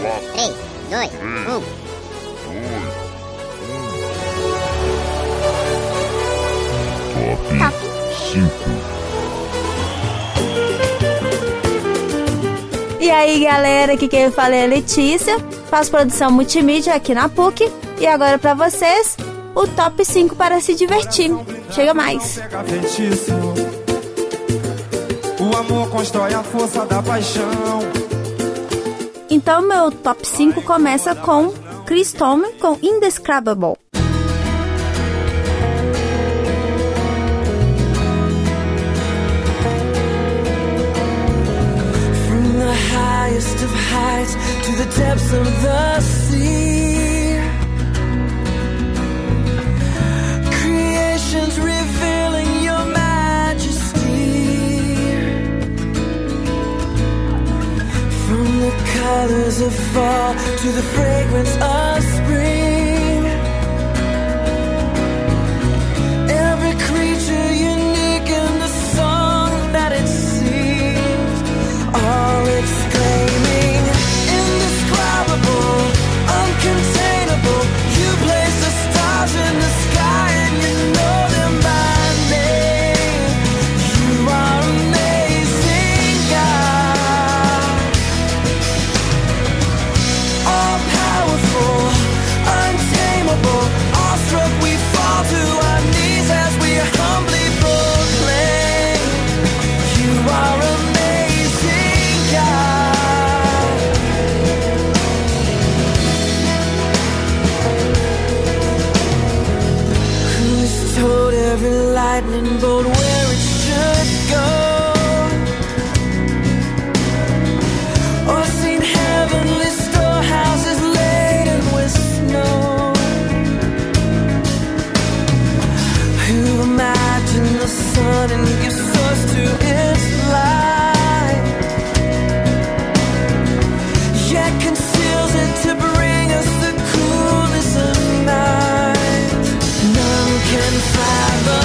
4, 3, 2, 1. Top 5. E aí, galera, aqui quem fala é a Letícia, faço produção multimídia aqui na PUC. E agora pra vocês, o top 5 para se divertir. Chega mais. O amor constrói a força da paixão. Então, meu top 5 começa com Chris Tome com Indescribable. Highest of heights to the depths of the sea. Colors of fall to the fragrance of lightning bolt where it should go? Or seen heavenly storehouses laden with snow? Who imagined the sun and gives source to its light? Yet conceals it to bring us the coolness of night. None can fathom,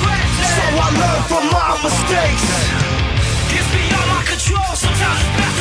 granted. So I learn from my mistakes. It's beyond my control. Sometimes it's best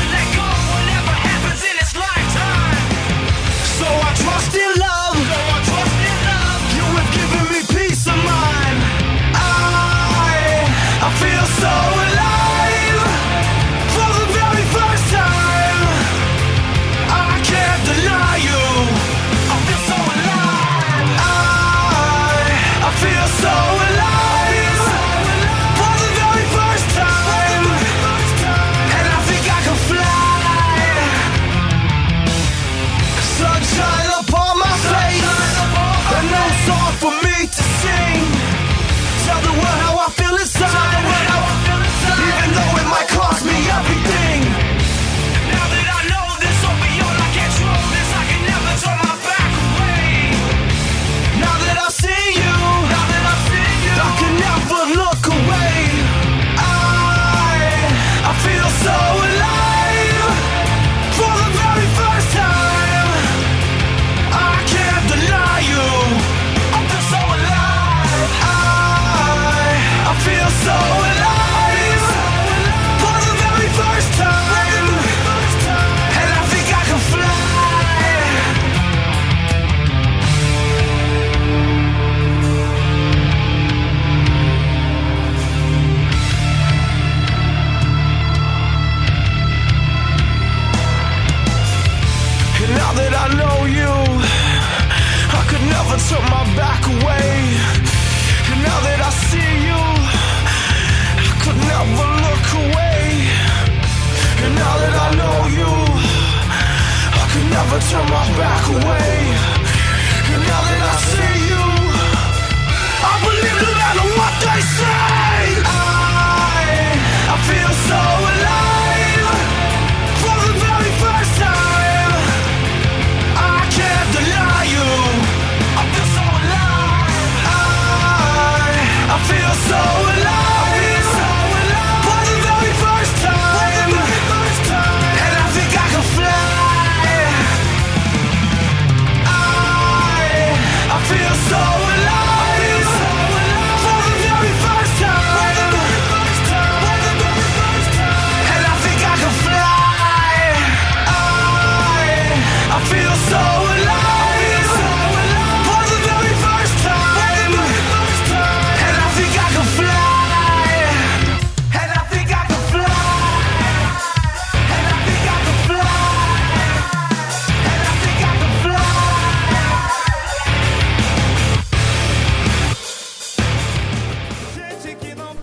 away.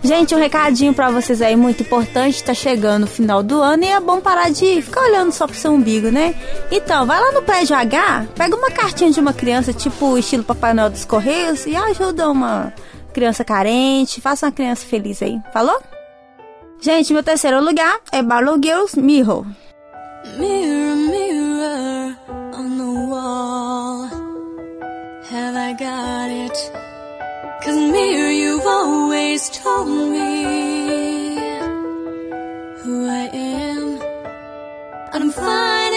Gente, um recadinho para vocês aí muito importante, tá chegando o final do ano e é bom parar de ficar olhando só pro seu umbigo, né? Então, vai lá no Prédio H, pega uma cartinha de uma criança, tipo estilo Papai Noel dos Correios, e ajuda uma criança carente, faça uma criança feliz aí, falou? Gente, meu terceiro lugar é Barlow Girls Mirror. Mirror, mirror on the wall, have I got it? Cause mirror you've always told me Who I am. And I'm fine.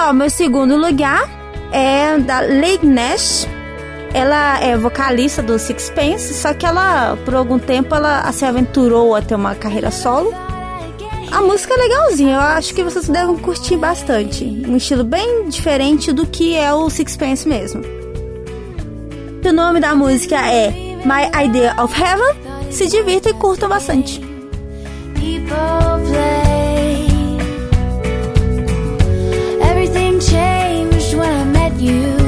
só, meu segundo lugar é da Leigh Nash. Ela é vocalista do Sixpence, só que ela, por algum tempo, ela se aventurou a ter uma carreira solo. A música é legalzinha, eu acho que vocês devem curtir bastante. Um estilo bem diferente do que é o Sixpence mesmo. O nome da música é My Idea of Heaven. Se divirta e curtam bastante. People changed when I met you.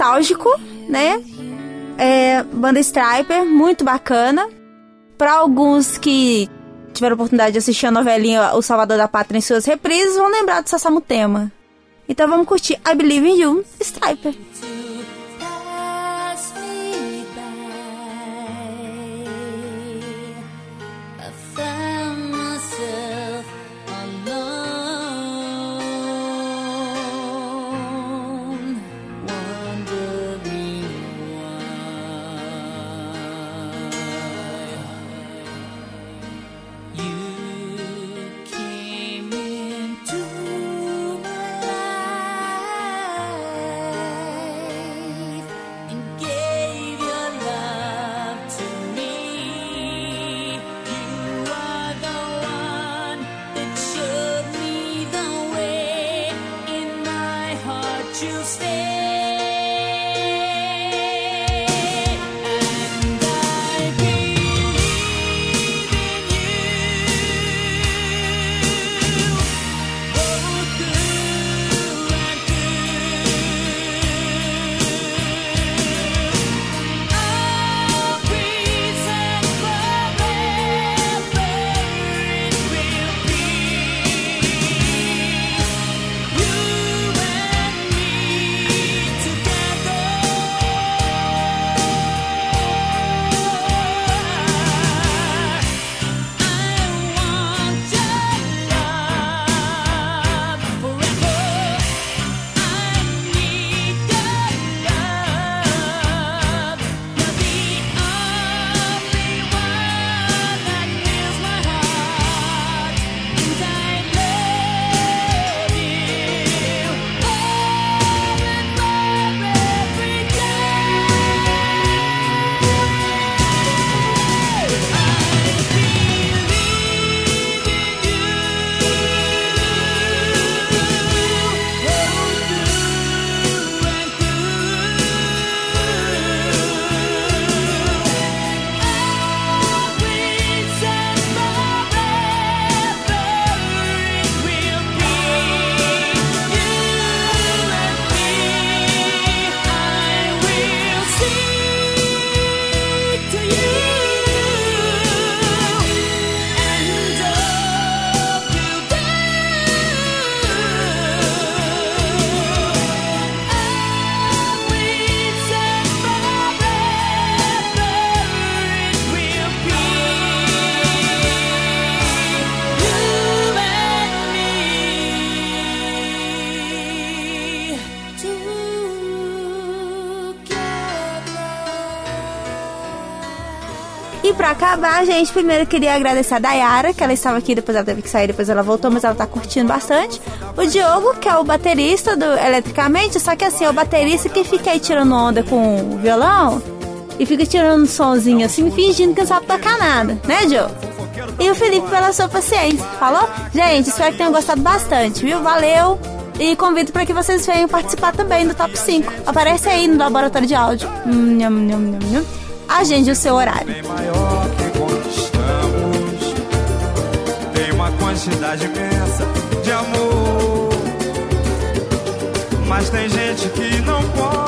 nostálgico, né? É, banda Striper, muito bacana. Para alguns que tiveram oportunidade de assistir a novelinha O Salvador da Pátria em suas reprises, vão lembrar do Sassamutema. Então vamos curtir I Believe in You, Striper. Acabar, gente, primeiro eu queria agradecer a Dayara, que ela estava aqui, depois ela teve que sair, depois ela voltou, mas ela tá curtindo bastante. O Diogo, que é o baterista do Eletricamente, só que assim, é o baterista que fica aí tirando onda com o violão e fica tirando um sonzinho assim, fingindo que não sabe tocar nada, né, Diogo? E o Felipe pela sua paciência, falou? Gente, espero que tenham gostado bastante, viu? Valeu! E convido para que vocês venham participar também do Top 5. Aparece aí no laboratório de áudio. Nham, nham. Agende o seu horário. Quantidade imensa de amor. Mas tem gente que não pode.